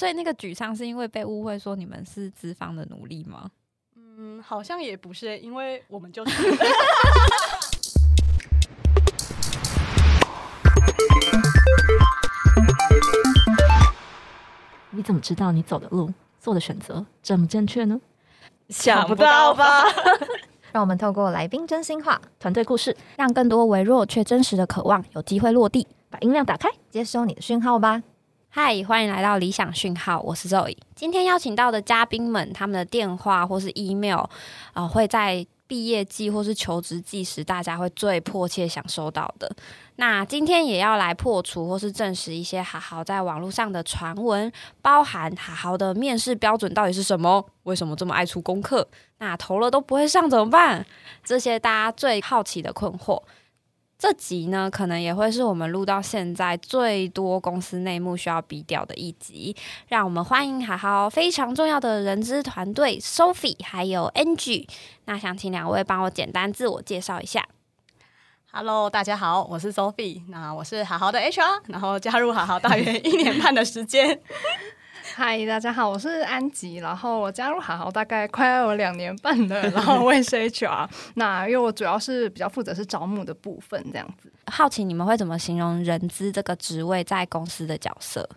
所以那个沮丧是因为被误会说你们是资方的奴隶吗？嗯，好像也不是，因为我们就是。你怎么知道你走的路、做的选择正不正确呢？想不到吧？让我们透过来宾真心话、团队故事，让更多微弱却真实的渴望有机会落地。把音量打开，接收你的讯号吧。嗨，欢迎来到理想讯号，我是 Zoe。今天邀请到的嘉宾们，他们的电话或是 email 啊，会在毕业季或是求职季时，大家会最迫切想收到的。那今天也要来破除或是证实一些好好在网络上的传闻，包含好好的面试标准到底是什么？为什么这么爱出功课？那投了都不会上怎么办？这些大家最好奇的困惑。这集呢，可能也会是我们录到现在最多公司内幕需要逼掉的一集。让我们欢迎好好非常重要的人资团队 Sophie 还有 Angie。那想请两位帮我简单自我介绍一下。Hello，大家好，我是 Sophie。那我是好好的 HR，然后加入好好大约一年半的时间。嗨，大家好，我是安吉，然后我加入好好大概快要有两年半了，然后我也是 HR，那因为我主要是比较负责是招募的部分，这样子。好奇你们会怎么形容人资这个职位在公司的角色？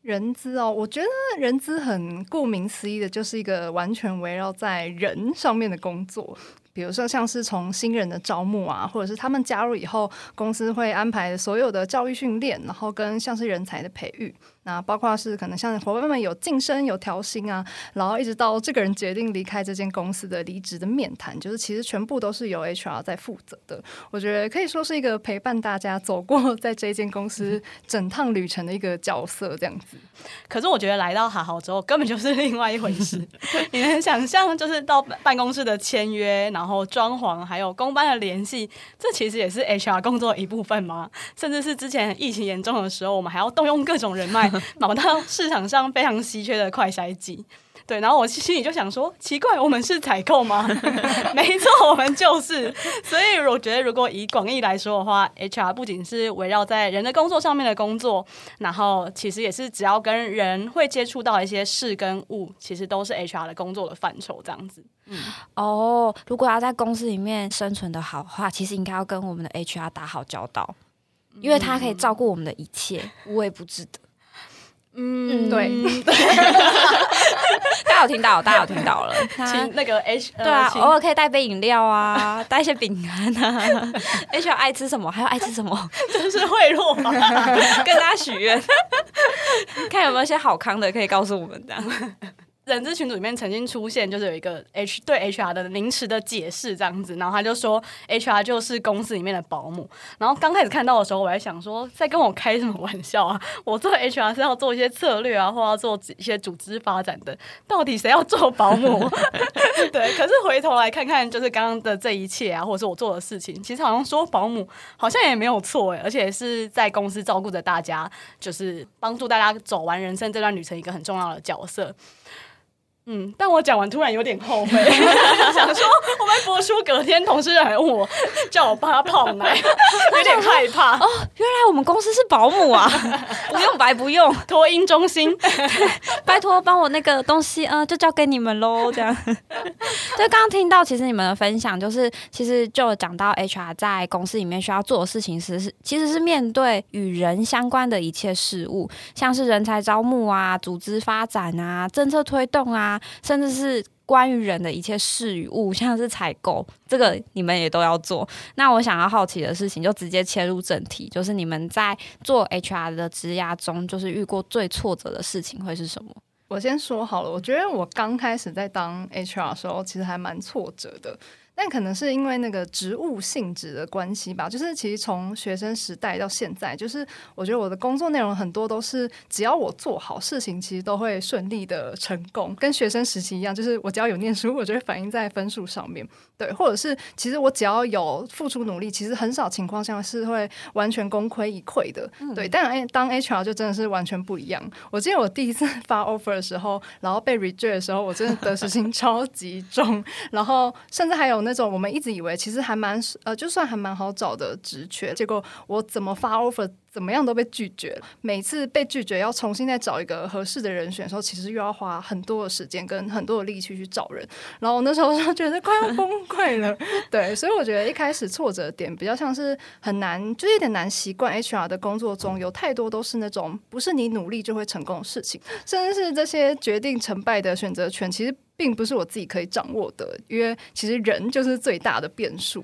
人资哦，我觉得人资很顾名思义的，就是一个完全围绕在人上面的工作。比如说，像是从新人的招募啊，或者是他们加入以后，公司会安排所有的教育训练，然后跟像是人才的培育。那包括是可能像伙伴们有晋升、有调薪啊，然后一直到这个人决定离开这间公司的离职的面谈，就是其实全部都是由 HR 在负责的。我觉得可以说是一个陪伴大家走过 在这间公司整趟旅程的一个角色，这样子。可是我觉得来到好好之后，根本就是另外一回事。你能想象，就是到办公室的签约，然后装潢，还有公班的联系，这其实也是 HR 工作的一部分吗？甚至是之前疫情严重的时候，我们还要动用各种人脉。买到市场上非常稀缺的快筛剂，对，然后我心里就想说，奇怪，我们是采购吗？没错，我们就是。所以我觉得，如果以广义来说的话，HR 不仅是围绕在人的工作上面的工作，然后其实也是只要跟人会接触到一些事跟物，其实都是 HR 的工作的范畴，这样子。嗯，哦，如果要在公司里面生存的好话，其实应该要跟我们的 HR 打好交道，因为他可以照顾我们的一切，无微不至的。嗯，对，大家有听到，大家有听到了。请那个 H，对啊，偶尔可以带杯饮料啊，带一些饼干啊。H 爱吃什么？还有爱吃什么？真是贿赂嘛！跟大家许愿，看有没有一些好康的可以告诉我们这样。人资群组里面曾经出现，就是有一个 H 对 HR 的名词的解释这样子，然后他就说 HR 就是公司里面的保姆。然后刚开始看到的时候，我还想说，在跟我开什么玩笑啊？我做 HR 是要做一些策略啊，或要做一些组织发展的，到底谁要做保姆？对，可是回头来看看，就是刚刚的这一切啊，或者是我做的事情，其实好像说保姆好像也没有错哎，而且是在公司照顾着大家，就是帮助大家走完人生这段旅程一个很重要的角色。嗯，但我讲完突然有点后悔，想说我们播出隔天，同事还问我叫我帮他泡奶，有点害怕。哦，原来我们公司是保姆啊，不用白不用，托婴中心，拜托帮我那个东西，嗯，就交给你们喽。这样，就刚刚听到，其实你们的分享就是，其实就讲到 HR 在公司里面需要做的事情其实是，其实是面对与人相关的一切事物，像是人才招募啊、组织发展啊、政策推动啊。甚至是关于人的一切事与物，像是采购，这个你们也都要做。那我想要好奇的事情，就直接切入正题，就是你们在做 HR 的职涯中，就是遇过最挫折的事情会是什么？我先说好了，我觉得我刚开始在当 HR 的时候，其实还蛮挫折的。但可能是因为那个职务性质的关系吧，就是其实从学生时代到现在，就是我觉得我的工作内容很多都是只要我做好事情，其实都会顺利的成功，跟学生时期一样，就是我只要有念书，我就会反映在分数上面，对，或者是其实我只要有付出努力，其实很少情况下是会完全功亏一篑的，对。但当 HR 就真的是完全不一样。我记得我第一次 发 offer 的时候，然后被 reject 的时候，我真的得失心 超级重，然后甚至还有。那种我们一直以为其实还蛮呃，就算还蛮好找的职缺，结果我怎么发 offer 怎么样都被拒绝了。每次被拒绝，要重新再找一个合适的人选的时候，其实又要花很多的时间跟很多的力气去找人。然后那时候就觉得快要崩溃了。对，所以我觉得一开始挫折点比较像是很难，就有点难习惯 HR 的工作中有太多都是那种不是你努力就会成功的事情，甚至是这些决定成败的选择权，其实并不是我自己可以掌握的，因为其实人就是最大的变数。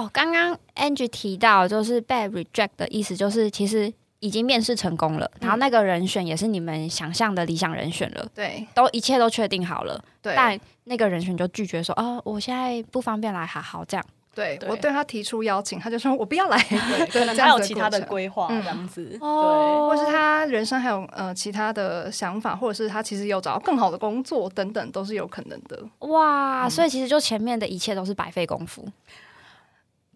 哦，刚刚 Angie 提到就是被 reject 的意思，就是其实已经面试成功了，然后那个人选也是你们想象的理想人选了，对都一切都确定好了，对，但那个人选就拒绝说，哦，我现在不方便来，好好这样。对对我对他提出邀请，他就说我不要来，对，可能他有其他的规划嗯这样子。对或是他人生还有呃其他的想法，或者是他其实有找到更好的工作等等，都是有可能的。哇，嗯所以其实就前面的一切都是白费功夫。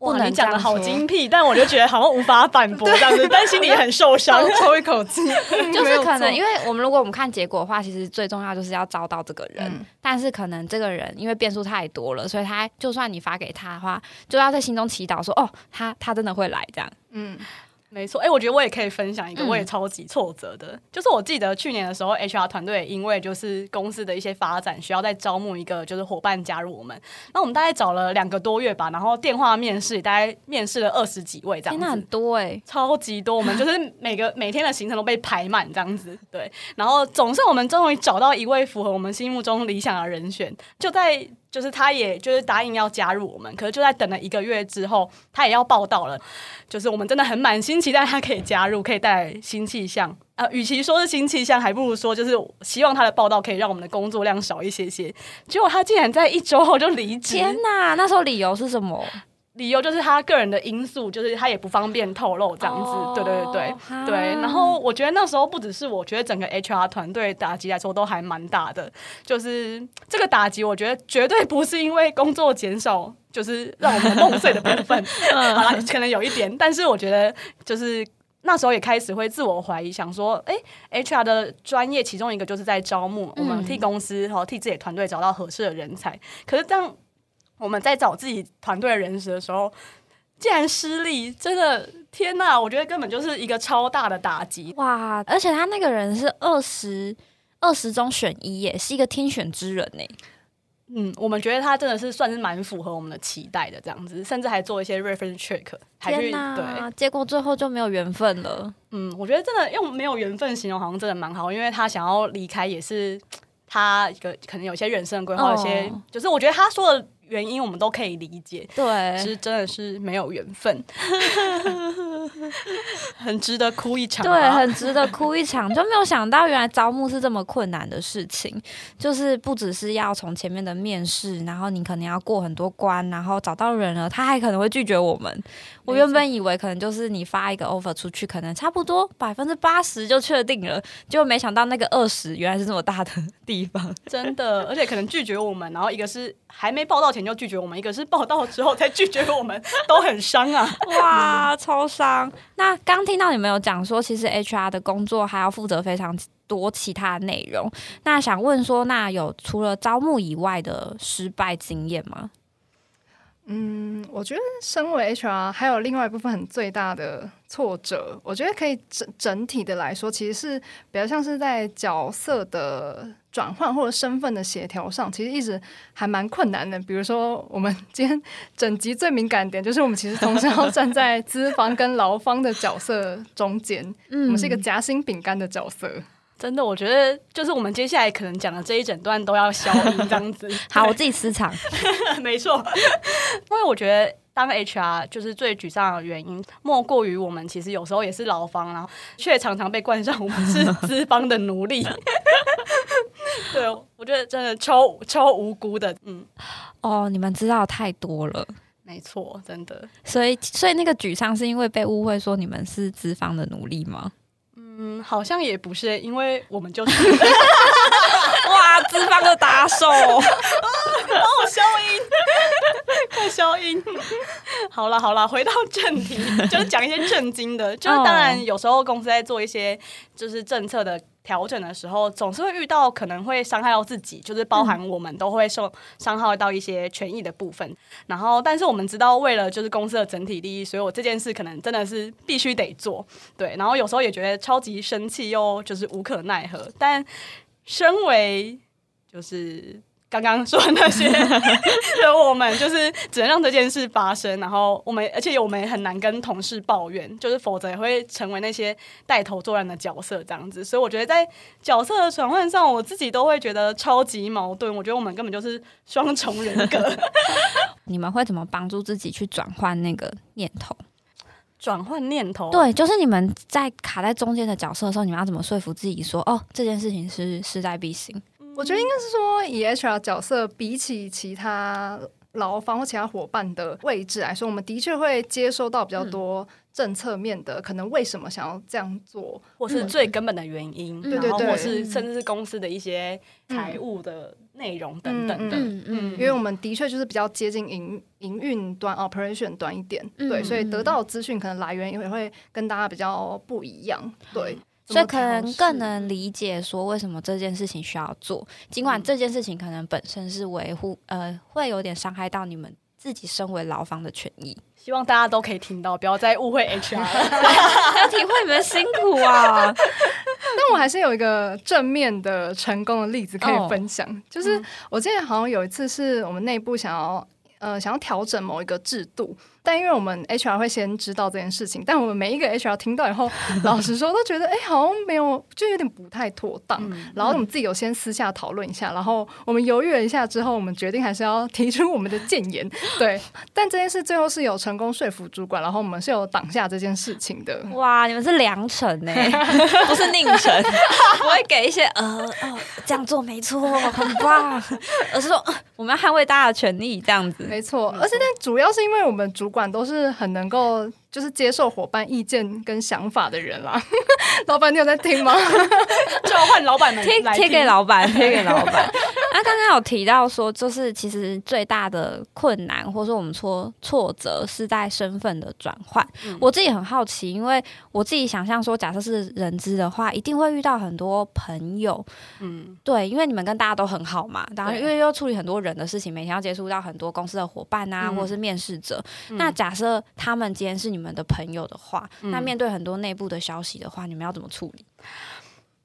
哇不能你讲的好精辟，但我就觉得好像无法反驳这样子，但心里很受伤。抽一口气，就是可能，因为为我们如果我们看结果的话，其实最重要就是要招到这个人。嗯但是可能这个人因为变数太多了，所以他就算你发给他的话，就要在心中祈祷说，哦，他他真的会来这样。嗯没错，哎、我觉得我也可以分享一个，嗯我也超级挫折的，就是我记得去年的时候，HR 团队因为就是公司的一些发展，需要再招募一个就是伙伴加入我们。那我们大概找了两个多月吧，然后电话面试大概面试了二十几位这样子，那很。多哎、超级多，我们就是每个每天的行程都被排满这样子，对。然后总是我们终于找到一位符合我们心目中理想的人选，就在就是他也就是答应要加入我们，可是就在等了一个月之后，他也要报道了。就是我们真的很满心期待他可以加入，可以带来新气象。呃，与其说是新气象，还不如说就是希望他的报道可以让我们的工作量少一些些。结果他竟然在一周后就离职，天哪，那时候理由是什么？理由就是他个人的因素，就是他也不方便透露这样子。哦对对对对。对，然后我觉得那时候不只是我觉得整个 HR 团队打击来说都还蛮大的，就是这个打击，我觉得绝对不是因为工作减少，就是让我们梦碎的部分。可能有一点，但是我觉得就是。那时候也开始会自我怀疑，想说，哎、h r 的专业其中一个就是在招募，我们替公司和替自己的团队找到合适的人才。可是当我们在找自己团队的人时的时候，竟然失利，真的天哪！我觉得根本就是一个超大的打击。哇！而且他那个人是二十二十中选一耶，是一个天选之人呢。嗯，我们觉得他真的是算是蛮符合我们的期待的，这样子，甚至还做一些 reference check，还去！对，结果最后就没有缘分了。嗯，我觉得真的用没有缘分形容好像真的蛮好，因为他想要离开也是他一个可能有些人生的规划，有些哦就是我觉得他说的原因我们都可以理解，对，其实真的是没有缘分，很值得哭一场、对，啊。很值得哭一场，就没有想到原来招募是这么困难的事情，就是不只是要从前面的面试，然后你可能要过很多关，然后找到人了，他还可能会拒绝我们。我原本以为可能就是你发一个 offer 出去，可能差不多百分之八十就确定了，结果没想到那个二十原来是这么大的地方。真的，而且可能拒绝我们，然后一个是还没报到前就拒绝我们，一个是报到之后才拒绝我们，都很伤啊。哇，超伤！那刚听到你们有讲说，其实 HR 的工作还要负责非常多其他内容。那想问说，那有除了招募以外的失败经验吗？嗯，我觉得身为 HR 还有另外一部分很最大的挫折，我觉得可以整整体的来说，其实是比较像是在角色的转换或者身份的协调上，其实一直还蛮困难的。比如说，我们今天整集最敏感点就是我们其实同时要站在资方跟劳方的角色中间，嗯我们是一个夹心饼干的角色。真的，我觉得就是我们接下来可能讲的这一整段都要消音这样子。好，我自己私藏。没错，因为我觉得当 HR 就是最沮丧的原因，莫过于我们其实有时候也是劳方，然后却常常被冠上我们是资方的奴隶。对，我觉得真的超超无辜的。嗯，哦，你们知道太多了，没错，真的。所以所以那个沮丧是因为被误会说你们是资方的奴隶吗？嗯，好像也不是，因为我们就是 哇，资方的打手，帮我消音，快消音。好了好了，回到正题，就是讲一些震惊的。就是当然，有时候公司在做一些就是政策的调整的时候，总是会遇到可能会伤害到自己，就是包含我们都会受伤害到一些权益的部分。然后，但是我们知道，为了就是公司的整体利益，所以我这件事可能真的是必须得做。对，然后有时候也觉得超级生气，又就是无可奈何。但身为就是刚刚说的那些 的我们，就是只能让这件事发生。然后我们，而且我们也很难跟同事抱怨，就是否则也会成为那些带头作乱的角色这样子。所以我觉得在角色的转换上，我自己都会觉得超级矛盾。我觉得我们根本就是双重人格。你们会怎么帮助自己去转换那个念头？转换念头，对，就是你们在卡在中间的角色的时候，你们要怎么说服自己说，哦，这件事情是势在必行？我觉得应该是说，以 HR 角色比起其他劳方或其他伙伴的位置来说，我们的确会接收到比较多政策面的，可能为什么想要这样做，或是最根本的原因，对对对或是甚至是公司的一些财务的内容等等的。嗯嗯。因为我们的确就是比较接近营营运端 operation 端一点，嗯对，所以得到的资讯可能来源也会跟大家比较不一样，对。所以可能更能理解说为什么这件事情需要做，尽管嗯。这件事情可能本身是维护呃会有点伤害到你们自己身为劳方的权益，希望大家都可以听到，不要再误会 HR 了。要体会你们辛苦啊！但我还是有一个正面的成功的例子可哦。以分享，就是我记得好像有一次是我们内部想要呃想要调整某一个制度，但因为我们 HR 会先知道这件事情，但我们每一个 HR 听到以后，老实说都觉得哎、好像没有，就有点不太妥当。然后我们自己有先私下讨论一下，然后我们犹豫了一下之后，我们决定还是要提出我们的谏言。对，但这件事最后是有成功说服主管，然后我们是有挡下这件事情的。哇，你们是良臣呢，不是佞臣，不会给一些呃哦这样做没错，很棒，而是说、呃我们要捍卫大家的权利，这样子。没错，而且但主要是因为我们主管都是很能够就是接受伙伴意见跟想法的人啦。老板，你有在听吗？召唤老板们贴贴给老板，贴给老板。那刚刚有提到说，就是其实最大的困难，或者说我们说挫折，是在身份的转换。我自己很好奇，因为我自己想象说，假设是人资的话，一定会遇到很多朋友，嗯，对，因为你们跟大家都很好嘛，然后因为要处理很多人的事情，每天要接触到很多公司的伙伴啊，嗯或者是面试者。那假设他们今天是你们的朋友的话，那嗯面对很多内部的消息的话，你们要怎么处理？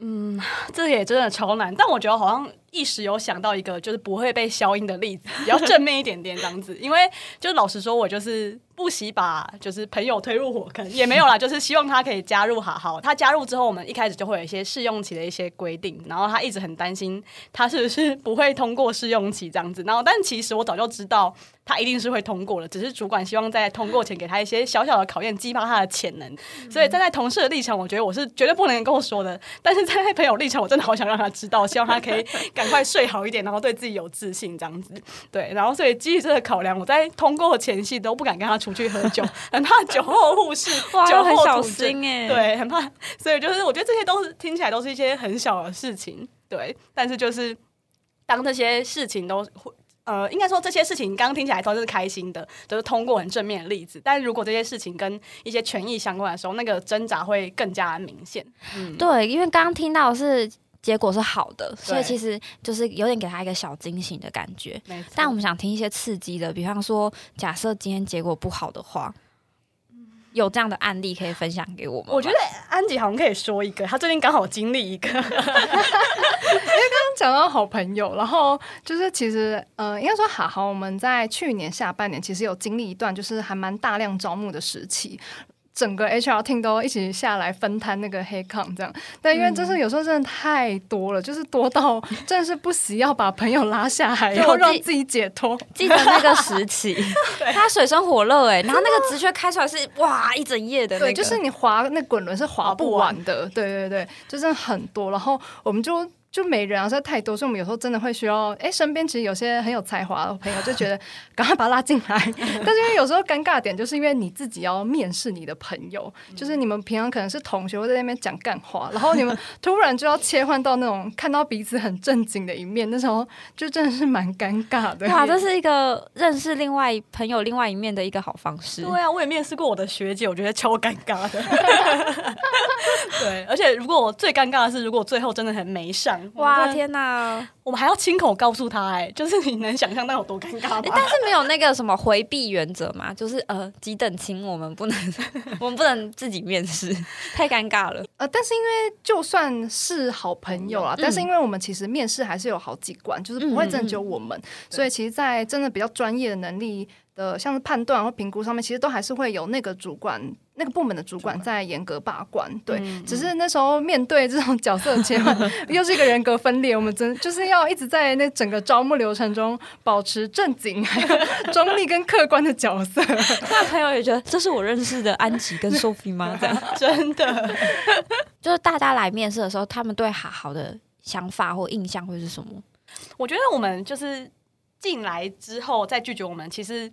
嗯这也真的超难。但我觉得好像一时有想到一个就是不会被消音的例子，比较正面一点点这样子。因为就老实说，我就是不惜把就是朋友推入火坑，也没有啦，就是希望他可以加入好好。他加入之后，我们一开始就会有一些试用期的一些规定，然后他一直很担心他是不是不会通过试用期这样子。然后，但其实我早就知道他一定是会通过了，只是主管希望在通过前给他一些小小的考验，激发他的潜能。所以站在同事的立场，我觉得我是绝对不能跟我说的。但是站在朋友立场，我真的好想让他知道，希望他可以赶快睡好一点，然后对自己有自信这样子。对，然后所以基于这个考量，我在通过前夕都不敢跟他出去喝酒，很怕酒后误事，酒后吐真心哎、对，很怕。所以就是我觉得这些都是听起来都是一些很小的事情，对。但是就是当这些事情都会。呃，应该说这些事情刚刚听起来都是开心的，都、是通过很正面的例子。但如果这些事情跟一些权益相关的时候，那个挣扎会更加明显。嗯，对，因为刚刚听到是结果是好的，所以其实就是有点给他一个小惊喜的感觉。但我们想听一些刺激的，比方说，假设今天结果不好的话，有这样的案例可以分享给我们吗。我觉得安吉好像可以说一个，他最近刚好经历一个，因为刚刚讲到好朋友，然后就是其实呃，应该说好好，我们在去年下半年其实有经历一段就是还蛮大量招募的时期。整个 HR team 都一起下来分摊那个黑抗，这样。但因为真是有时候真的太多了，就是多到真的是不惜要把朋友拉下来，然后让自己解脱。记得那个时期，他水深火热哎，然后那个直缺开出来是哇一整页的那就是你滑那滚轮是滑不完的，对对对，就真的很多。然后我们就就没人啊，实在太多，所以我们有时候真的会需要，哎，身边其实有些很有才华的朋友，就觉得赶快把他拉进来。但是因为有时候尴尬点，就是因为你自己要面试你的朋友，就是你们平常可能是同学，会在那边讲干话，然后你们突然就要切换到那种看到彼此很正经的一面，那时候就真的是蛮尴尬的。哇，这是一个认识另外朋友另外一面的一个好方式。对啊，我也面试过我的学姐，我觉得超尴尬的。对，而且如果我最尴尬的是，如果最后真的很没上，哇天哪！我们还要亲口告诉他，哎，就是你能想象那有多尴尬吗？但是没有那个什么回避原则嘛，就是呃，几等亲，我们不能，我们不能自己面试，太尴尬了。呃，但是因为就算是好朋友啦，但是因为我们其实面试还是有好几关，就是不会真的只有我们，所以其实，在真的比较专业的能力。的像是判断或评估上面，其实都还是会有那个主管、那个部门的主管在严格把关。对，只是那时候面对这种角色切换，又是一个人格分裂，我们真就是要一直在那整个招募流程中保持正经、还 有中立跟客观的角色。那朋友也觉得这是我认识的安吉跟 Sophie 吗？这样真的，就是大家来面试的时候，他们对好好的想法或印象会是什么？我觉得我们就是。进来之后再拒绝我们，其实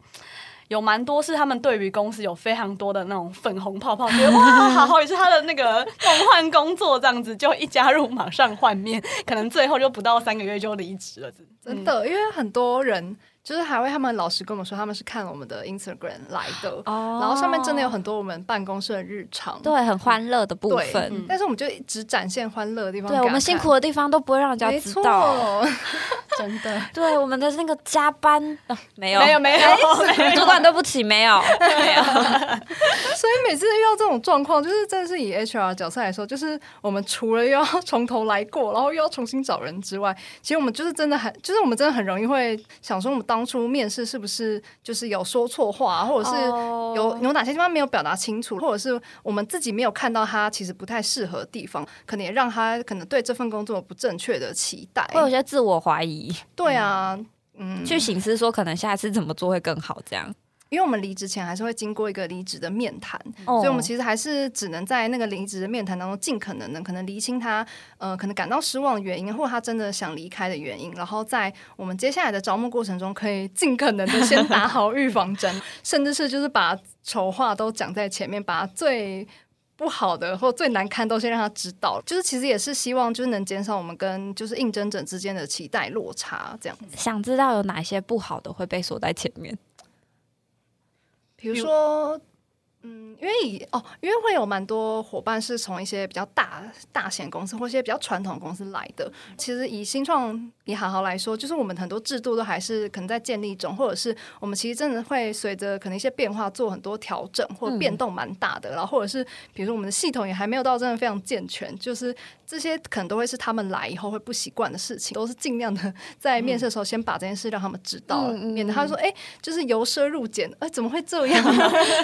有蛮多是他们对于公司有非常多的那种粉红泡泡，觉得哇，好好也是他的那个梦幻工作这样子，就一加入马上换面，可能最后就不到三个月就离职了，真的，因为很多人。就是还会他们老师跟我们说，他们是看我们的 Instagram 来的，然后上面真的有很多我们办公室的日常，对，很欢乐的部分。但是我们就只展现欢乐的地方，对我们辛苦的地方都不会让人家知道。真的，对我们的那个加班，没有。没有没有，主管对不起，没有。没有。所以每次遇到这种状况，就是真的是以 HR 角色来说，就是我们除了又要从头来过，然后又要重新找人之外，其实我们就是真的很，就是我们真的很容易会想说，我们当当初面试是不是就是有说错话，或者是有有哪些地方没有表达清楚，或者是我们自己没有看到他其实不太适合的地方，可能也让他可能对这份工作有不正确的期待，会有些自我怀疑。对啊，嗯，去醒思说可能下一次怎么做会更好，这样。因为我们离职前还是会经过一个离职的面谈，所以我们其实还是只能在那个离职的面谈当中，尽可能的可能厘清他呃可能感到失望的原因，或者他真的想离开的原因，然后在我们接下来的招募过程中，可以尽可能的先打好预防针，甚至是就是把丑话都讲在前面，把最不好的或最难看都先让他知道，就是其实也是希望就是能减少我们跟就是应征者之间的期待落差，这样子。想知道有哪些不好的会被锁在前面？比如说，嗯，因为哦，因为会有蛮多伙伴是从一些比较大大型公司或一些比较传统公司来的。其实以新创。以好好来说，就是我们很多制度都还是可能在建立中，或者是我们其实真的会随着可能一些变化做很多调整，或变动蛮大的。然后或者是比如说我们的系统也还没有到真的非常健全，就是这些可能都会是他们来以后会不习惯的事情，都是尽量的在面试的时候先把这件事让他们知道，免得他说哎，就是由奢入俭，哎，怎么会这样？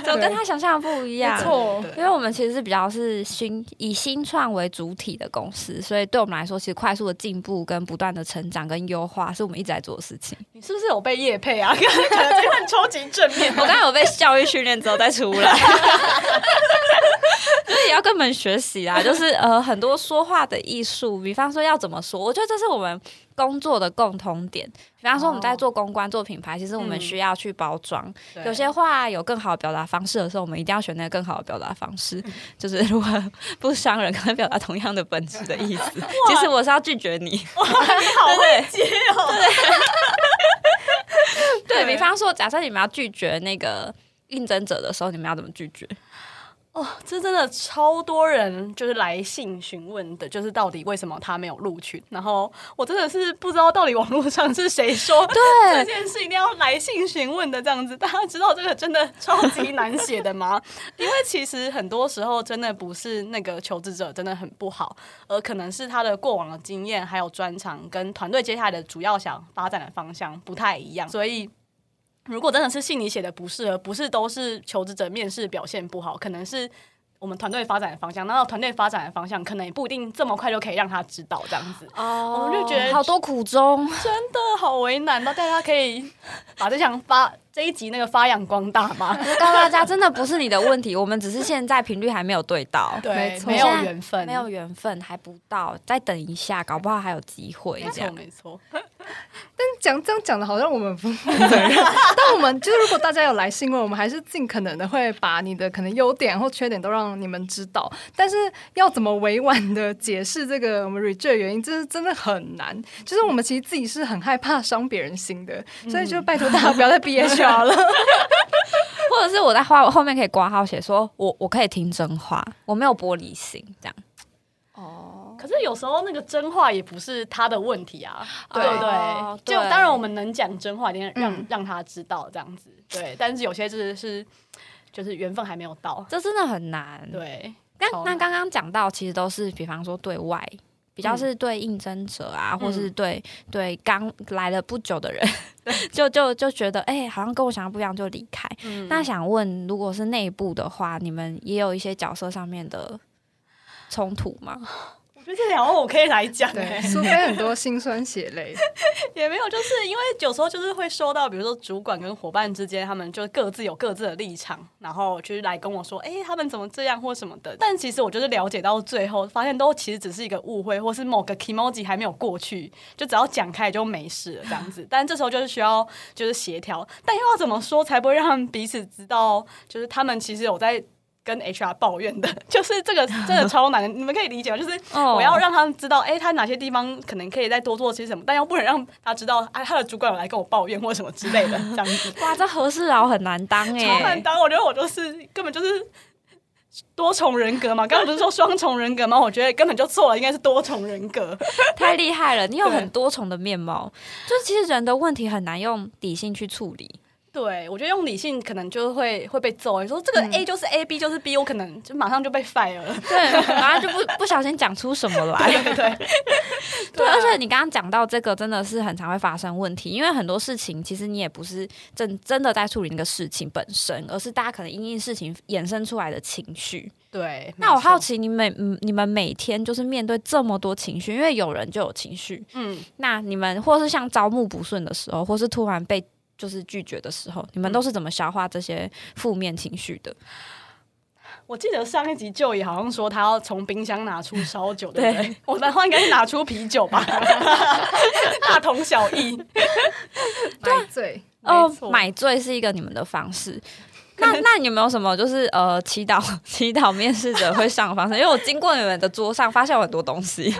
怎么跟他想象的不一样？错，因为我们其实是比较是新以新创为主体的公司，所以对我们来说，其实快速的进步跟不断的成。长跟优化是我们一直在做的事情。你是不是有被叶配啊？可能这段超级正面。我刚刚有被教育训练之后再出来，也要跟我们学习啊。就是呃，很多说话的艺术，比方说要怎么说，我觉得这是我们。工作的共同点，比方说我们在做公关、做品牌，其实我们需要去包装。有些话有更好的表达方式的时候，我们一定要选那个更好的表达方式。就是如果不伤人，可能表达同样的本质的意思。其实我是要拒绝你。你好会接哦。对比方说，假设你们要拒绝那个应征者的时候，你们要怎么拒绝？哦，这真的超多人就是来信询问的，就是到底为什么他没有录取？然后我真的是不知道到底网络上是谁说对这件事一定要来信询问的这样子。大家知道这个真的超级难写的吗？因为其实很多时候真的不是那个求职者真的很不好，而可能是他的过往的经验还有专长跟团队接下来的主要想发展的方向不太一样，所以。如果真的是信你写的不适合，不是都是求职者面试表现不好，可能是我们团队发展的方向，然后团队发展的方向可能也不一定这么快就可以让他知道这样子，哦我就觉得好多苦衷。真的好为难到大家可以把这项发这一集那个发扬光大吗？我告诉大家，真的不是你的问题，我们只是现在频率还没有对到，对没，错没有缘分，没有缘分，还不到，再等一下，搞不好还有机会没错。没错，讲这样讲的好像我们不负责任，但我们就是如果大家有来信问，我们还是尽可能的会把你的可能优点或缺点都让你们知道。但是要怎么委婉的解释这个我们 reject 的原因，这是真的很难。就是我们其实自己是很害怕伤别人心的，所以就拜托大家不要再 BHR 了。或者是我在画后面可以挂号写说，我我可以听真话，我没有玻璃心，这样。哦，可是有时候那个真话也不是他的问题啊，对不哦对？就当然我们能讲真话，一定让、嗯让他知道这样子，对。但是有些就是是就是缘分还没有到，这真的很难。，对。那那刚刚讲到，其实都是比方说对外。比较是对应征者啊，或是对对刚来了不久的人，就就就觉得哎、好像跟我想象不一样，就离开。嗯那想问，如果是内部的话，你们也有一些角色上面的冲突吗？我觉得这两个我可以来讲、对，欸，苏菲很多辛酸血泪。也没有，就是因为有时候就是会收到，比如说主管跟伙伴之间，他们就各自有各自的立场，然后就是来跟我说，哎、他们怎么这样或什么的。但其实我就是了解到最后，发现都其实只是一个误会，或是某个 emoji 还没有过去，就只要讲开就没事了这样子。但这时候就是需要就是协调，但又要怎么说才不会让他们彼此知道，就是他们其实有在。跟 HR 抱怨的，就是这个 真的超难的，你们可以理解吗？就是哦我要让他们知道，哎、他哪些地方可能可以再多做些什么，但又不能让他知道，哎，他的主管有来跟我抱怨或什么之类的，这样子。哇，这和事佬很难当哎、超难当，我觉得我就是根本就是多重人格嘛。刚刚不是说双重人格吗？我觉得根本就错了，应该是多重人格。太厉害了！你有很多重的面貌，就是其实人的问题很难用理性去处理。对，我觉得用理性可能就会会被揍。你说这个 A 就是 A，B 就是 B，我可能就马上就被 fire 了。对，然后就不不小心讲出什么来。对对对，啊而且你刚刚讲到这个，真的是很常会发生问题，因为很多事情其实你也不是真真的在处理那个事情本身，而是大家可能因应事情衍生出来的情绪。对，那我好奇，奇，你每嗯你们每天就是面对这么多情绪，因为有人就有情绪，嗯，那你们或是像招募不顺的时候，或是突然被就是拒绝的时候，你们都是怎么消化这些负面情绪的？我记得上一集就也好像说他要从冰箱拿出烧酒，对不对对？我的话应该是拿出啤酒吧，大同小异。买醉，哦买醉是一个你们的方式。那那你有没有什么就是呃祈祷祈祷面试者会上的方式？因为我经过你们的桌上，发现有很多东西，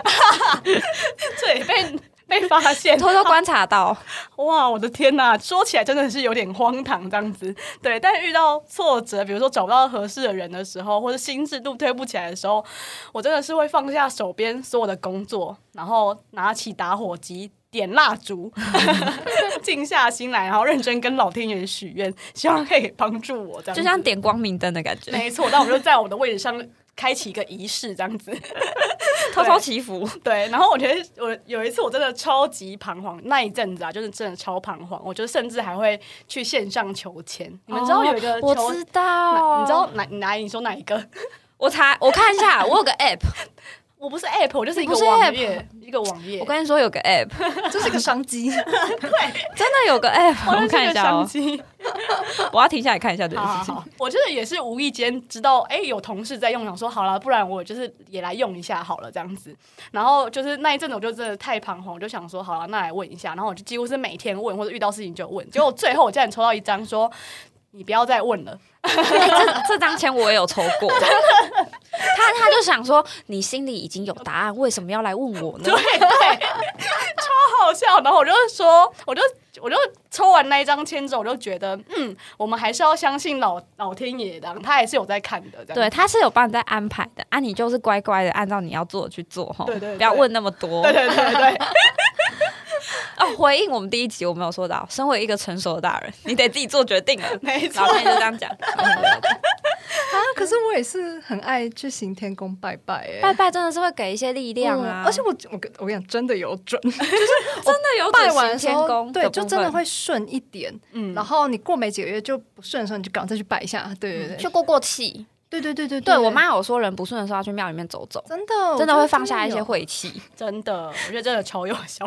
这也被被发现，偷偷观察到。哇，我的天呐，说起来真的是有点荒唐这样子。对，但遇到挫折，比如说找不到合适的人的时候，或者心智度推不起来的时候，我真的是会放下手边所有的工作，然后拿起打火机。点蜡烛，静下心来，然后认真跟老天爷许愿，希望可以帮助我这样。就像点光明灯的感觉，没错，但我就在我的位置上开启一个仪式，这样子。偷偷祈福。对，然后我觉得我有一次我真的超级彷徨，那一阵子啊，就是真的超彷徨，我就甚至还会去线上求签。你们知道有一个哦我求，知道，你知道哪哪你说哪一个？我查我看一下，我有个 app，我不是 app，我就是一个网页，一个网页。我跟你说有个 app，这是个商机。真的有个 app，我看一下哦，我要停下来看一下这件事情。我就是也是无意间知道，哎、有同事在用，想说好了，不然我就是也来用一下好了，这样子。然后就是那一阵子，我就真的太彷徨，我就想说好了，那来问一下。然后我就几乎是每天问，或者遇到事情就问。结果最后我竟然抽到一张说，你不要再问了。哎这这张签我也有抽过，他他就想说，你心里已经有答案，为什么要来问我呢对？对，超好笑。然后我就说，我就我就抽完那一张签之后，我就觉得，嗯，我们还是要相信老老天爷的，他还是有在看的。对，他是有帮你在安排的，啊，你就是乖乖的按照你要做的去做哈，对对对不要问那么多。对对对对，哦，回应我们第一集我们有说到，身为一个成熟的大人，你得自己做决定了。没错老。天就这样讲，啊，可是我也是很爱去行天宫拜拜、欸，拜拜真的是会给一些力量啊，嗯而且我我跟我跟你讲，真的有准，就是真的有拜完的，天宫，对，就真的。会顺一点。嗯然后你过没几个月就不顺的时候，你就赶快再去拜一下。对对对，去过过气，对对对对对我妈有说，人不顺的时候要去庙里面走走，真的真的会放下一些。晦气。真的，我觉得真的超有效。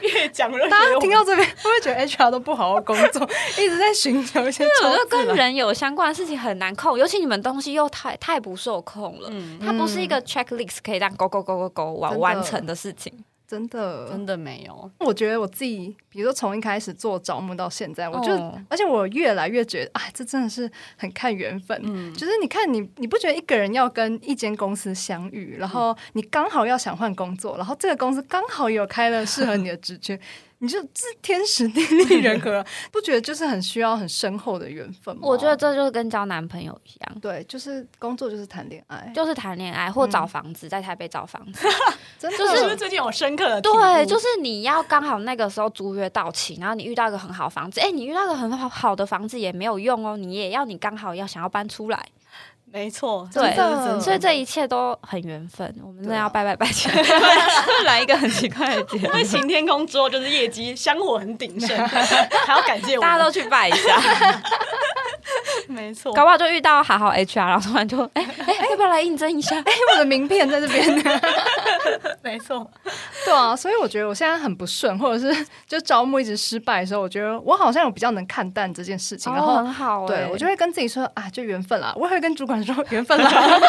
越讲越大家听到这边，会不会觉得 HR 都不好好工作，一直在寻求一些我觉得？跟人有相关的事情很难控，尤其你们东西又太太不受控了。嗯，它不是一个 checklist 可以让勾勾勾勾勾完完成的事情。真的，真的没有。我觉得我自己，比如说从一开始做招募到现在，我就，哦而且我越来越觉得，哎，这真的是很看缘分。嗯，就是你看你，你不觉得一个人要跟一间公司相遇，然后你刚好要想换工作，然后这个公司刚好有开了适合你的职缺，你就这天时地利人和，不觉得就是很需要很深厚的缘分吗？我觉得这就是跟交男朋友一样，对，就是工作就是谈恋爱，就是谈恋爱或找房子，在台北找房子。真的是不是最近有深刻的对，就是你要刚好那个时候租约到期，然后你遇到一个很好房子，哎，你遇到一个很好好的房子也没有用哦，你也要你刚好要想要搬出来，没错，对这是真的。所以这一切都很缘分。我们真的要拜拜拜起来，来一个很奇怪的节目因，为晴天空之后就是业绩香火很鼎盛，还要感谢我大家都去拜一下，没错，搞不好就遇到好好 HR，然后突然就哎哎，要不要来应征一下？哎，我的名片在这边呢。没错，对啊，所以我觉得我现在很不顺，或者是就招募一直失败的时候，我觉得我好像有比较能看淡这件事情，然哦后很好欸，对我就会跟自己说啊，就缘分啦。我也会跟主管说缘分啦。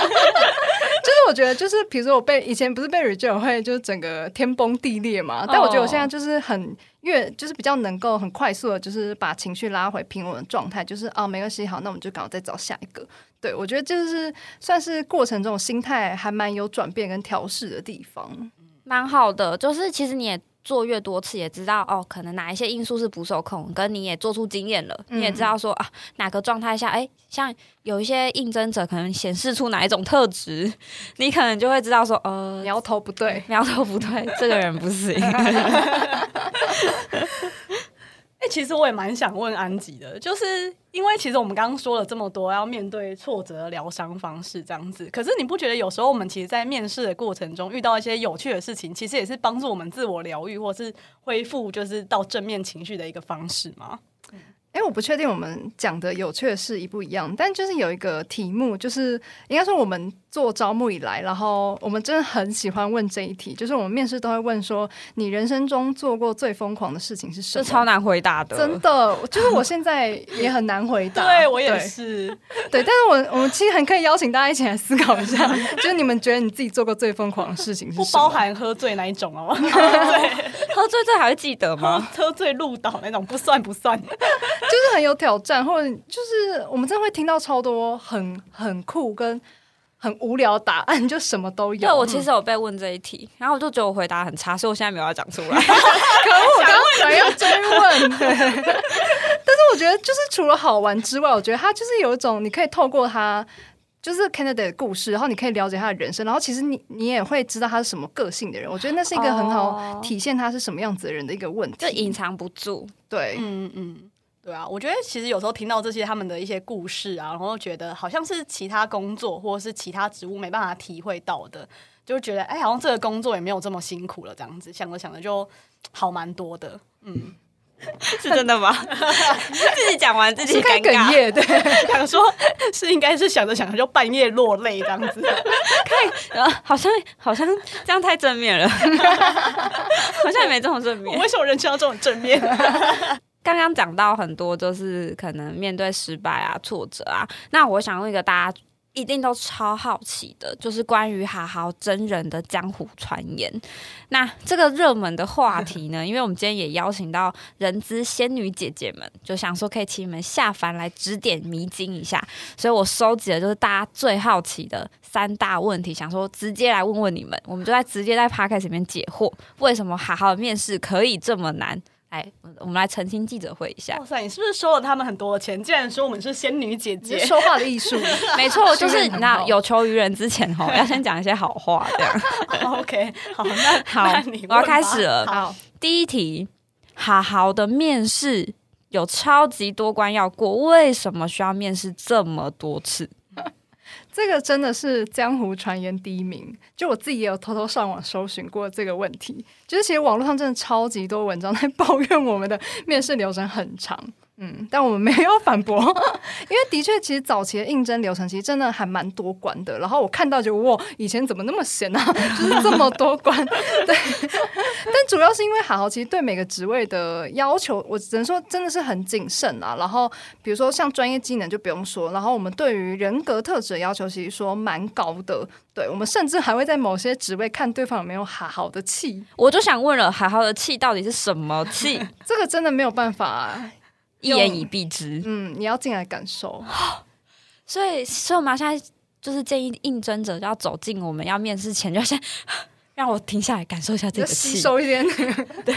就是我觉得，就是比如说我被以前不是被 reject 会就是整个天崩地裂嘛，但我觉得我现在就是很越就是比较能够很快速的，就是把情绪拉回平稳的状态，就是哦没关系，好，那我们就赶快再找下一个。对我觉得就是算是过程中心态还蛮有转变跟调试的地方。蛮好的，就是其实你也做越多次，也知道哦，可能哪一些因素是不受控，跟你也做出经验了，嗯你也知道说啊，哪个状态下，哎，像有一些应征者可能显示出哪一种特质，你可能就会知道说，呃，苗头不对，苗头不对，这个人不行。哎、其实我也蛮想问安吉的，就是因为其实我们刚刚说了这么多要面对挫折的疗伤方式这样子，可是你不觉得有时候我们其实，在面试的过程中遇到一些有趣的事情，其实也是帮助我们自我疗愈或是恢复，就是到正面情绪的一个方式吗？哎，我不确定我们讲的有趣的事一不一样，但就是有一个题目，就是应该说我们做招募以来，然后我们真的很喜欢问这一题，就是我们面试都会问说，你人生中做过最疯狂的事情是什么？这超难回答的，真的，就是我现在也很难回答。对我也是，对，但是我我们其实很可以邀请大家一起来思考一下，就是你们觉得你自己做过最疯狂的事情是不什么？包含喝醉那一种哦，对 喝醉醉还会记得吗？喝醉路倒那种不算不算。就是很有挑战，或者就是我们真的会听到超多很很酷跟很无聊答案，就什么都有。对，我其实有被问这一题，然后我就觉得我回答很差，所以我现在没有要讲出来。可恶，我刚刚想要追问，对。但是我觉得，就是除了好玩之外，我觉得他就是有一种你可以透过他。就是 candidate 的故事，然后你可以了解他的人生，然后其实你你也会知道他是什么个性的人。我觉得那是一个很好哦体现他是什么样子的人的一个问题。就隐藏不住，对，嗯嗯，对啊，我觉得其实有时候听到这些他们的一些故事啊，然后觉得好像是其他工作或者是其他职务没办法体会到的，就觉得哎，好像这个工作也没有这么辛苦了，这样子想着想着就好蛮多的。嗯，是真的吗？自己讲完自己。哽咽，对，想说是应该是想着想着就半夜落泪这样子。呃，好像好像这样太正面了，好像也没这么正面。我为什么人生要这种正面？刚刚讲到很多，就是可能面对失败啊、挫折啊。那我想问一个大家一定都超好奇的，就是关于哈好真人的江湖传言。那这个热门的话题呢，因为我们今天也邀请到人资仙女姐姐们，就想说可以请你们下凡来指点迷津一下，所以我收集的就是大家最好奇的三大问题，想说直接来问问你们，我们就在直接在 podcast 里面解惑，为什么哈好的面试可以这么难？来，我们来澄清记者会一下。哇塞，你是不是收了他们很多的钱？竟然说我们是仙女姐姐，说话的艺术，没错，就是那有求于人之前吼，要先讲一些好话，这样。OK，好，那 好那我要开始了好，第一题，好好的面试有超级多关要过，为什么需要面试这么多次？这个真的是江湖传言第一名。就我自己也有偷偷上网搜寻过这个问题，就是其实网络上真的超级多文章在 抱怨我们的面试流程很长。嗯，但我们没有反驳，因为的确，其实早期的应征流程其实真的还蛮多关的。然后我看到就哇，以前怎么那么闲啊，就是这么多关。对，但主要是因为好好其实对每个职位的要求，我只能说真的是很谨慎啊。然后比如说像专业技能就不用说，然后我们对于人格特质的要求其实说蛮高的。对，我们甚至还会在某些职位看对方有没有好好的气。我就想问了，好好的气到底是什么气？这个真的没有办法。一言以蔽之，嗯，你要进来感受，所以，所以我们现在就是建议应征者要走进我们要面试前，就要先 让我停下来感受一下这个气，吸收一点，对，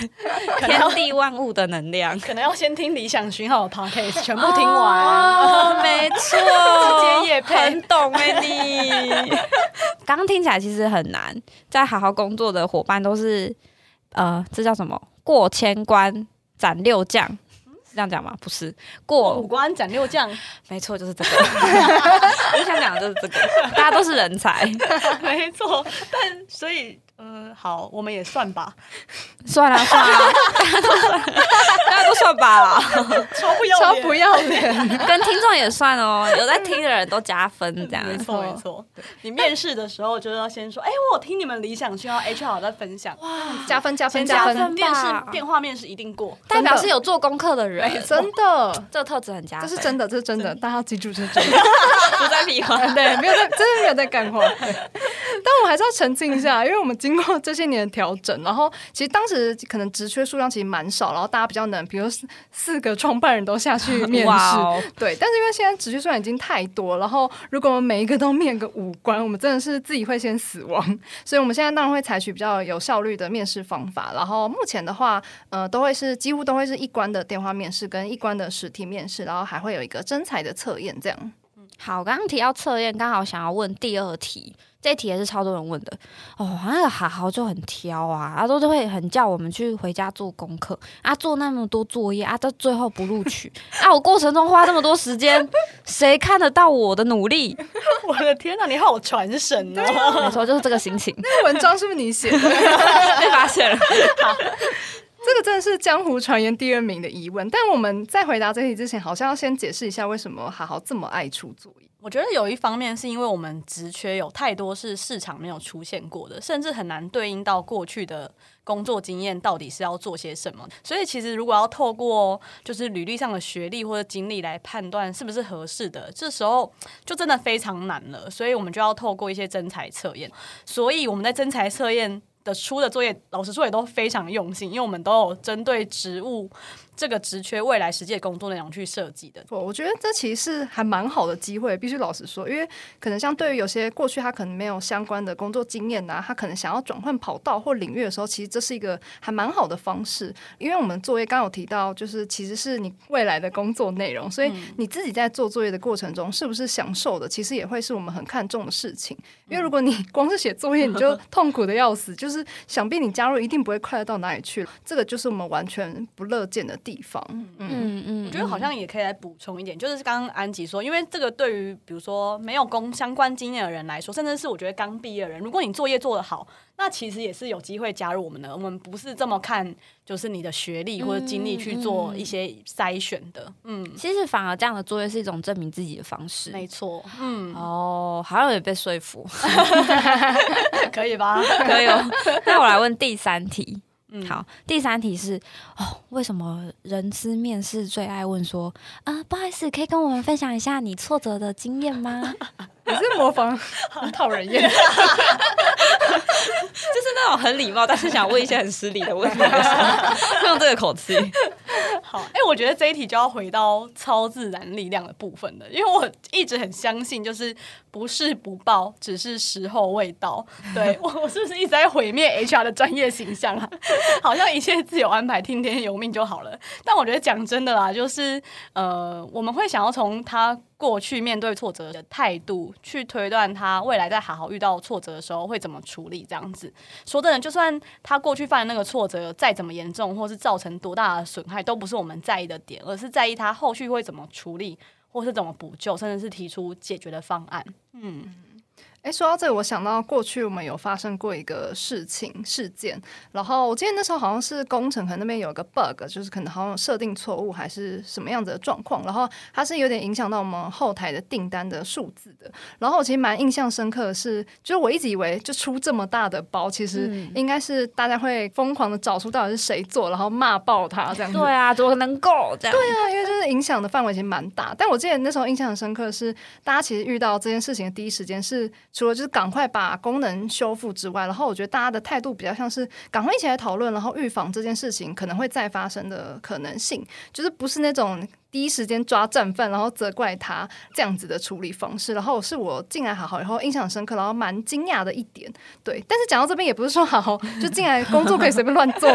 天地万物的能量，可能要先听理想讯号的 podcast 全部听完，没错，直接也很懂哎，你。刚刚听起来其实很难，在好好工作的伙伴都是，呃，这叫什么？过千关斩六将。是这样讲吗？不是，过五关斩六将，没错，就是这个。我想讲的就是这个，大家都是人才，没错。但所以。呃，好，我们也算吧，算了算了，大家都算吧，超不要超不要脸，跟听众也算哦，有在听的人都加分，这样。没错没错。你面试的时候就要先说，哎，我有听你们理想需要 HR 在分享，哇，加分加分加分，面试电话面试一定过，代表是有做功课的人，真的，这个特质很加分，这是真的，这是真的，大家要记住这是真的，不在屁话，对，没有在，真的没有在干话，但我还是要澄清一下，因为我们经过这些年的调整，然后其实当时可能职缺数量其实蛮少，然后大家比较能，比如四个创办人都下去 面试，对。但是因为现在职缺数量已经太多，然后如果我们每一个都面个五关，我们真的是自己会先死亡。所以我们现在当然会采取比较有效率的面试方法。然后目前的话，呃，都会是几乎都会是一关的电话面试跟一关的实体面试，然后还会有一个真才的测验。这样。好，刚刚提到测验，刚好想要问第二题。这题也是超多人问的哦，那个好好就很挑啊，他都都会很叫我们去回家做功课啊，做那么多作业啊，到最后不录取啊，我过程中花这么多时间，谁看得到我的努力？我的天哪，你好传神哦！没错，就是这个心情。那文章是不是你写的？被发现了。好，这个真的是江湖传言第二名的疑问。但我们在回答这题之前，好像要先解释一下为什么好好这么爱出作业。我觉得有一方面是因为我们职缺有太多是市场没有出现过的，甚至很难对应到过去的工作经验到底是要做些什么。所以其实如果要透过就是履历上的学历或者经历来判断是不是合适的，这时候就真的非常难了。所以我们就要透过一些真才测验。所以我们在真才测验的出的作业，老师说也都非常用心，因为我们都有针对植物。这个职缺未来实际工作内容去设计的，我我觉得这其实是还蛮好的机会，必须老实说，因为可能像对于有些过去他可能没有相关的工作经验呐，他可能想要转换跑道或领域的时候，其实这是一个还蛮好的方式。因为我们作业刚有提到，就是其实是你未来的工作内容，所以你自己在做作业的过程中是不是享受的，其实也会是我们很看重的事情。因为如果你光是写作业你就痛苦的要死，就是想必你加入一定不会快乐到哪里去。这个就是我们完全不乐见的。地方，嗯嗯，我觉得好像也可以来补充一点，就是刚刚安吉说，因为这个对于比如说没有工相关经验的人来说，甚至是我觉得刚毕业的人，如果你作业做得好，那其实也是有机会加入我们的。我们不是这么看，就是你的学历或者经历去做一些筛选的。嗯，其实反而这样的作业是一种证明自己的方式。没错，嗯，哦，好像也被说服，可以吧？可以哦。那我来问第三题。好，第三题是哦，为什么人资面试最爱问说啊，不好意思，可以跟我们分享一下你挫折的经验吗？你是模仿 很讨人厌，就是那种很礼貌，但是想问一些很失礼的问题，用这个口气。好，哎，我觉得这一题就要回到超自然力量的部分了，因为我一直很相信，就是不是不报，只是时候未到。对我，我是不是一直在毁灭 HR 的专业形象啊？好像一切自有安排，听天由命就好了。但我觉得讲真的啦，就是呃，我们会想要从他。过去面对挫折的态度，去推断他未来在好好遇到挫折的时候会怎么处理。这样子说真的，就算他过去犯的那个挫折再怎么严重，或是造成多大的损害，都不是我们在意的点，而是在意他后续会怎么处理，或是怎么补救，甚至是提出解决的方案。嗯。哎，说到这个，我想到过去我们有发生过一个事情事件，然后我记得那时候好像是工程可能那边有个 bug，就是可能好像有设定错误还是什么样子的状况，然后它是有点影响到我们后台的订单的数字的。然后我其实蛮印象深刻的是，就是我一直以为就出这么大的包，其实应该是大家会疯狂的找出到底是谁做，然后骂爆他这样子。对啊，怎么能够这样？对啊，因为就是影响的范围其实蛮大。但我记得那时候印象很深刻的是，大家其实遇到这件事情的第一时间是。除了就是赶快把功能修复之外，然后我觉得大家的态度比较像是赶快一起来讨论，然后预防这件事情可能会再发生的可能性，就是不是那种。第一时间抓战犯，然后责怪他这样子的处理方式，然后是我进来好好以后印象深刻，然后蛮惊讶的一点。对，但是讲到这边也不是说好就进来工作可以随便乱做，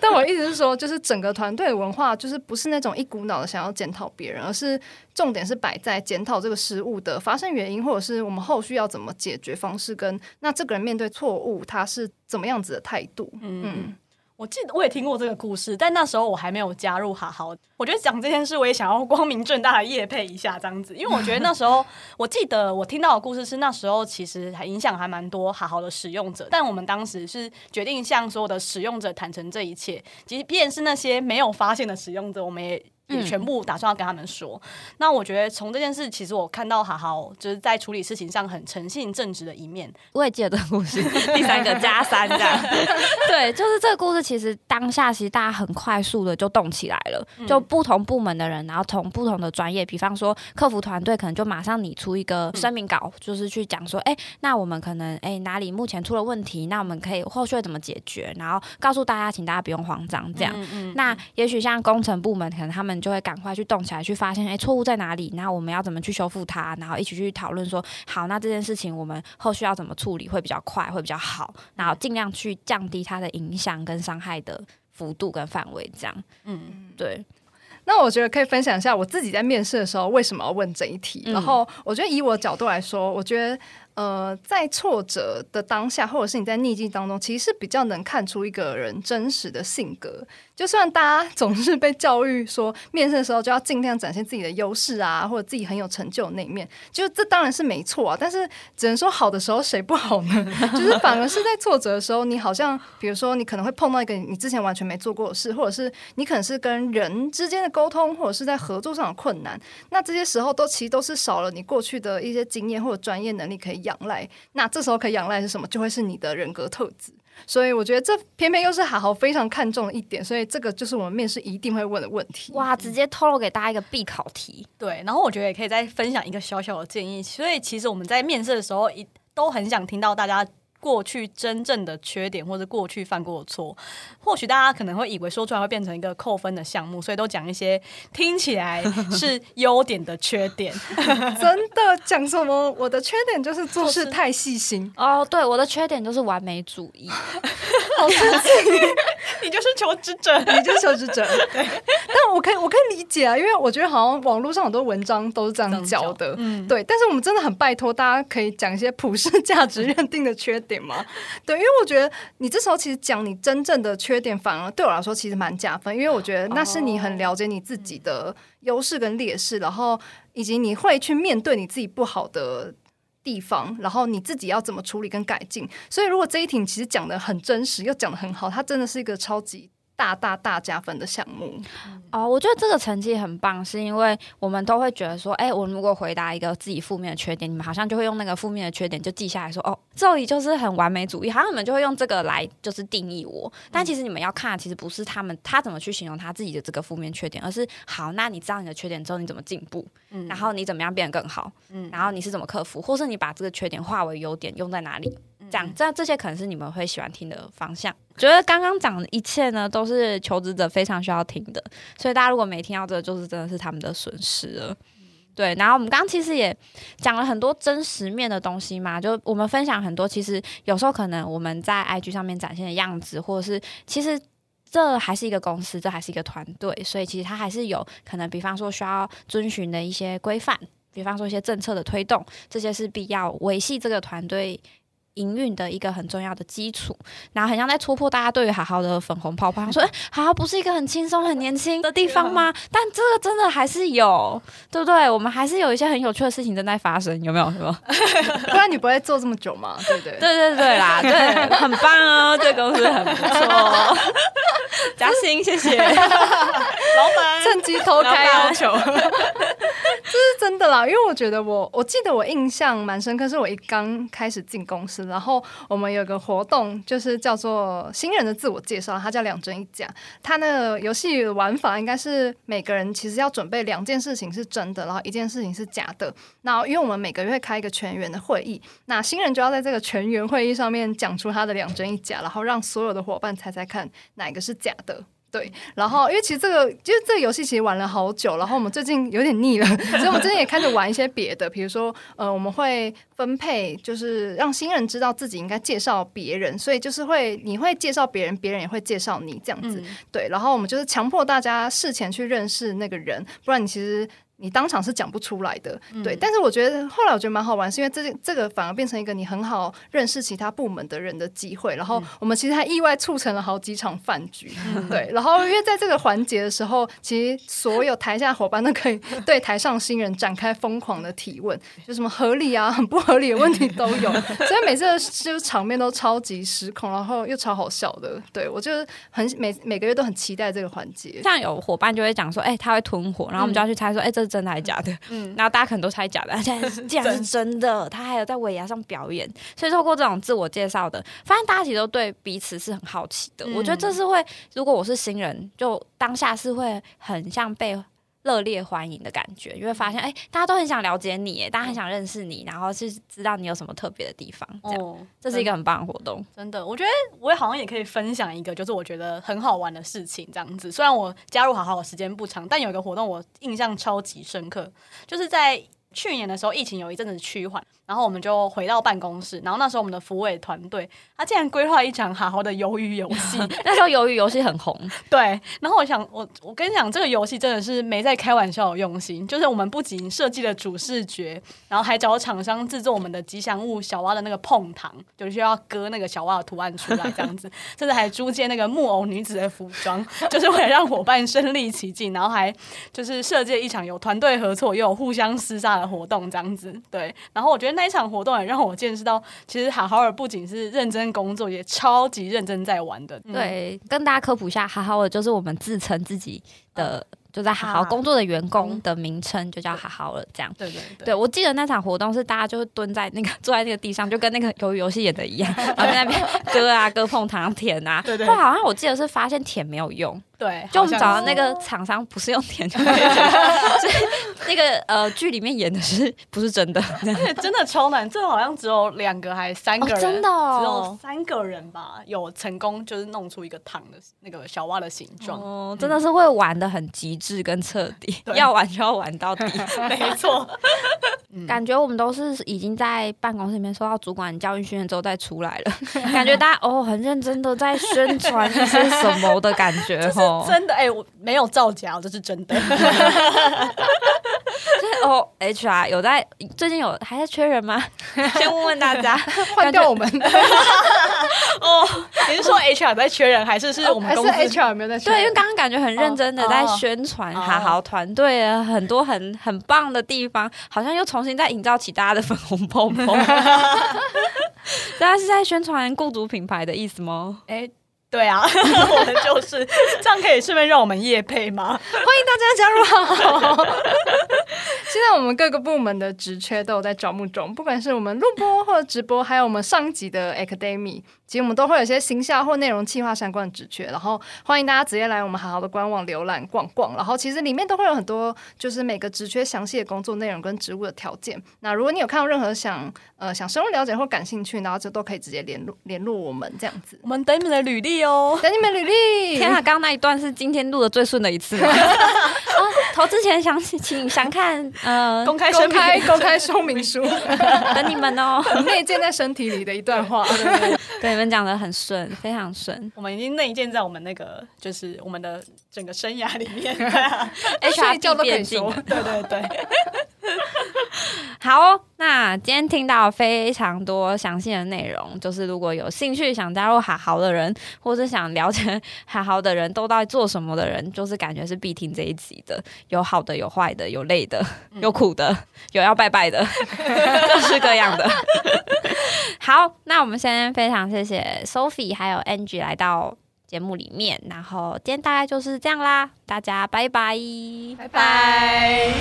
但我意思是说，就是整个团队文化就是不是那种一股脑的想要检讨别人，而是重点是摆在检讨这个失误的发生原因，或者是我们后续要怎么解决方式，跟那这个人面对错误他是怎么样子的态度。嗯。我记得我也听过这个故事，但那时候我还没有加入好好。我觉得讲这件事，我也想要光明正大的夜配一下这样子，因为我觉得那时候，我记得我听到的故事是那时候其实还影响还蛮多好好的使用者，但我们当时是决定向所有的使用者坦诚这一切，即便是那些没有发现的使用者，我们也。也全部打算要跟他们说。那我觉得从这件事，其实我看到好好就是在处理事情上很诚信正直的一面。我也记得这个故事，第三个加三这样。对，就是这个故事，其实当下其实大家很快速的就动起来了，就不同部门的人，然后从不同的专业，比方说客服团队，可能就马上拟出一个声明稿，就是去讲说，哎，那我们可能哎哪里目前出了问题，那我们可以后续怎么解决，然后告诉大家，请大家不用慌张这样。那也许像工程部门，可能他们。就会赶快去动起来，去发现哎错误在哪里，然后我们要怎么去修复它，然后一起去讨论说好，那这件事情我们后续要怎么处理会比较快，会比较好，然后尽量去降低它的影响跟伤害的幅度跟范围，这样，嗯，对。那我觉得可以分享一下我自己在面试的时候为什么要问这一题，然后我觉得以我角度来说，我觉得。呃，在挫折的当下，或者是你在逆境当中，其实是比较能看出一个人真实的性格。就算大家总是被教育说，面试的时候就要尽量展现自己的优势啊，或者自己很有成就那一面，就这当然是没错啊。但是只能说好的时候谁不好呢？就是反而是在挫折的时候，你好像比如说你可能会碰到一个你之前完全没做过的事，或者是你可能是跟人之间的沟通，或者是在合作上的困难。那这些时候都其实都是少了你过去的一些经验或者专业能力可以。仰赖，那这时候可以仰赖是什么？就会是你的人格特质。所以我觉得这偏偏又是好好非常看重的一点，所以这个就是我们面试一定会问的问题。哇，直接透露给大家一个必考题。对，然后我觉得也可以再分享一个小小的建议。所以其实我们在面试的时候，一都很想听到大家。过去真正的缺点或者过去犯过的错，或许大家可能会以为说出来会变成一个扣分的项目，所以都讲一些听起来是 优点的缺点。真的讲什么？我的缺点就是做事太细心。哦，对，我的缺点就是完美主义。好生气！你就是求职者，你就是求职者。对，但我可以，我可以理解啊，因为我觉得好像网络上很多文章都是这样教的。嗯，对。但是我们真的很拜托大家，可以讲一些普世价值 认定的缺点。吗？对，因为我觉得你这时候其实讲你真正的缺点，反而对我来说其实蛮加分，因为我觉得那是你很了解你自己的优势跟劣势，然后以及你会去面对你自己不好的地方，然后你自己要怎么处理跟改进。所以如果这一题其实讲的很真实，又讲的很好，它真的是一个超级。大大大加分的项目哦，我觉得这个成绩很棒，是因为我们都会觉得说，哎，我如果回答一个自己负面的缺点，你们好像就会用那个负面的缺点就记下来说，哦，这里就是很完美主义，好像你们就会用这个来就是定义我。但其实你们要看，其实不是他们他怎么去形容他自己的这个负面缺点，而是好，那你知道你的缺点之后，你怎么进步？嗯，然后你怎么样变得更好？嗯，然后你是怎么克服，或是你把这个缺点化为优点，用在哪里？这样，这这些可能是你们会喜欢听的方向。觉得刚刚讲的一切呢，都是求职者非常需要听的，所以大家如果没听到这，就是真的是他们的损失了。对，然后我们刚刚其实也讲了很多真实面的东西嘛，就我们分享很多，其实有时候可能我们在 IG 上面展现的样子，或者是其实这还是一个公司，这还是一个团队，所以其实它还是有可能，比方说需要遵循的一些规范，比方说一些政策的推动，这些是必要维系这个团队。营运的一个很重要的基础，然后很像在戳破大家对于好好的粉红泡泡，说哎，好好不是一个很轻松、很年轻的地方吗？但这个真的还是有，对不对？我们还是有一些很有趣的事情正在发生，有没有？有没有？不然你不会做这么久嘛？对不对？对对对啦，对，很棒哦，这个公司很不错，加薪，谢谢老板，趁机偷开要求，这是真的啦。因为我觉得我，我记得我印象蛮深刻，是我一刚开始进公司，然后我们有个活动，就是叫做新人的自我介绍，它叫两真一假。它那个游戏玩法应该是每个人其实要准备两件事情是真的，然后一件事情是假的。那因为我们每个月开一个全员的会议，那新人就要在这个全员会议上面讲出他的两真一假，然后让所有的伙伴猜猜看哪个是假的。对，然后因为其实这个就是这个游戏其实玩了好久，然后我们最近有点腻了，所以我们最近也开始玩一些别的，比如说呃，我们会分配，就是让新人知道自己应该介绍别人，所以就是会你会介绍别人，别人也会介绍你这样子。对，然后我们就是强迫大家事前去认识那个人，不然你其实。你当场是讲不出来的，对。但是我觉得后来我觉得蛮好玩，是因为这这个反而变成一个你很好认识其他部门的人的机会。然后我们其实还意外促成了好几场饭局，对。然后因为在这个环节的时候，其实所有台下伙伴都可以 对台上新人展开疯狂的提问，就什么合理啊、很不合理的问题都有。所以每次就场面都超级失控，然后又超好笑的。对我就是很每每个月都很期待这个环节。像有伙伴就会讲说，哎，他会吞火，然后我们就要去猜说，哎，这。真的还是假的？嗯，然后大家可能都猜假的，现在竟然是真的。他还有在尾牙上表演，所以透过这种自我介绍的，发现大家其实都对彼此是很好奇的。我觉得这是会，如果我是新人，就当下是会很像被。热烈欢迎的感觉，你会发现，哎，大家都很想了解你，大家很想认识你，然后是知道你有什么特别的地方，这样，这是一个很棒的活动。真的，我觉得我也好像也可以分享一个，就是我觉得很好玩的事情，这样子。虽然我加入好好的时间不长，但有一个活动我印象超级深刻，就是在去年的时候，疫情有一阵子趋缓。然后我们就回到办公室，然后那时候我们的服委团队，他竟然规划一场好好的鱿鱼游戏。那时候鱿鱼游戏很红，对。然后我想，我我跟你讲，这个游戏真的是没在开玩笑的用心。就是我们不仅设计了主视觉，然后还找厂商制作我们的吉祥物小蛙的那个碰糖，就需要割那个小蛙的图案出来这样子。甚至还租借那个木偶女子的服装，就是为了让伙伴身临其境。然后还就是设计一场有团队合作又有互相厮杀的活动这样子。对。然后我觉得。那一场活动也让我见识到，其实好好尔不仅是认真工作，也超级认真在玩的。对，跟大家科普一下，好好尔就是我们自称自己的。就在好好工作的员工的名称就叫好好了，这样。对对对，我记得那场活动是大家就是蹲在那个坐在那个地上，就跟那个鱿鱼游戏演的一样，然后在那边 割啊割碰糖舔啊。对对。好像我记得是发现舔没有用。对。就我们找的那个厂商不是用舔，所以那个呃剧里面演的是不是真的？真的超难，这好像只有两个还是三个人？真的，只有三个人吧，有成功就是弄出一个糖的那个小蛙的形状。哦，真的是会玩的很极致。跟彻底，要玩就要玩到底，没错。感觉我们都是已经在办公室里面受到主管教育训练之后再出来了，感觉大家哦很认真的在宣传一些什么的感觉，哦，真的哎，我没有造假，这是真的。哦，HR 有在最近有还在缺人吗？先问问大家，换掉我们。哦，你是说 HR 在缺人，还是是我们公司 HR 没有在？对，因为刚刚感觉很认真的在宣传哈好团队啊，很多很很棒的地方，好像又重新在营造起大家的粉红泡泡。大家是在宣传雇主品牌的意思吗？哎。对啊，我们就是这样，可以顺便让我们夜配吗？欢迎大家加入。我们各个部门的职缺都有在招募中，不管是我们录播或者直播，还有我们上级的 Academy。其实我们都会有一些行销或内容企划相关的职缺，然后欢迎大家直接来我们好好的官网浏览逛逛。然后其实里面都会有很多，就是每个职缺详细的工作内容跟职务的条件。那如果你有看到任何想呃想深入了解或感兴趣，然后就都可以直接联络联络我们这样子。我们等你们的履历哦，等你们履历。天啊，刚刚那一段是今天录的最顺的一次。投资前想请想看呃公开公开公开说明书，等你们哦。内建在身体里的一段话。对。你们讲的很顺，非常顺。我们已经内建在我们那个，就是我们的整个生涯里面。HR 叫都可以说，对对对。好哦，那今天听到非常多详细的内容，就是如果有兴趣想加入海豪的人，或是想了解海豪的人都在做什么的人，就是感觉是必听这一集的。有好的，有坏的，有累的，有苦的，有要拜拜的，各式各样的。好，那我们先非常谢谢 Sophie 还有 Angie 来到节目里面，然后今天大概就是这样啦，大家拜拜，拜拜。